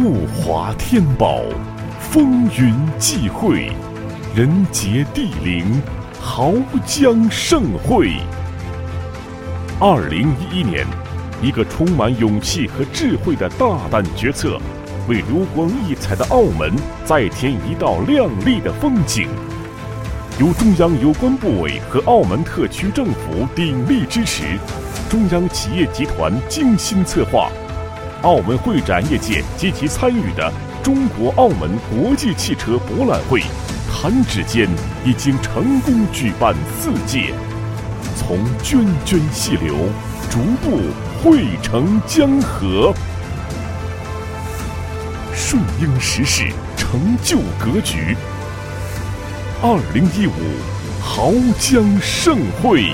物华天宝，风云际会，人杰地灵，濠江盛会。二零一一年，一个充满勇气和智慧的大胆决策，为流光溢彩的澳门再添一道亮丽的风景。由中央有关部委和澳门特区政府鼎力支持，中央企业集团精心策划，澳门会展业界积极参与的中国澳门国际汽车博览会，弹指间已经成功举办四届。从涓涓细流，逐步汇成江河。顺应时势，成就格局。二零一五，濠江盛会。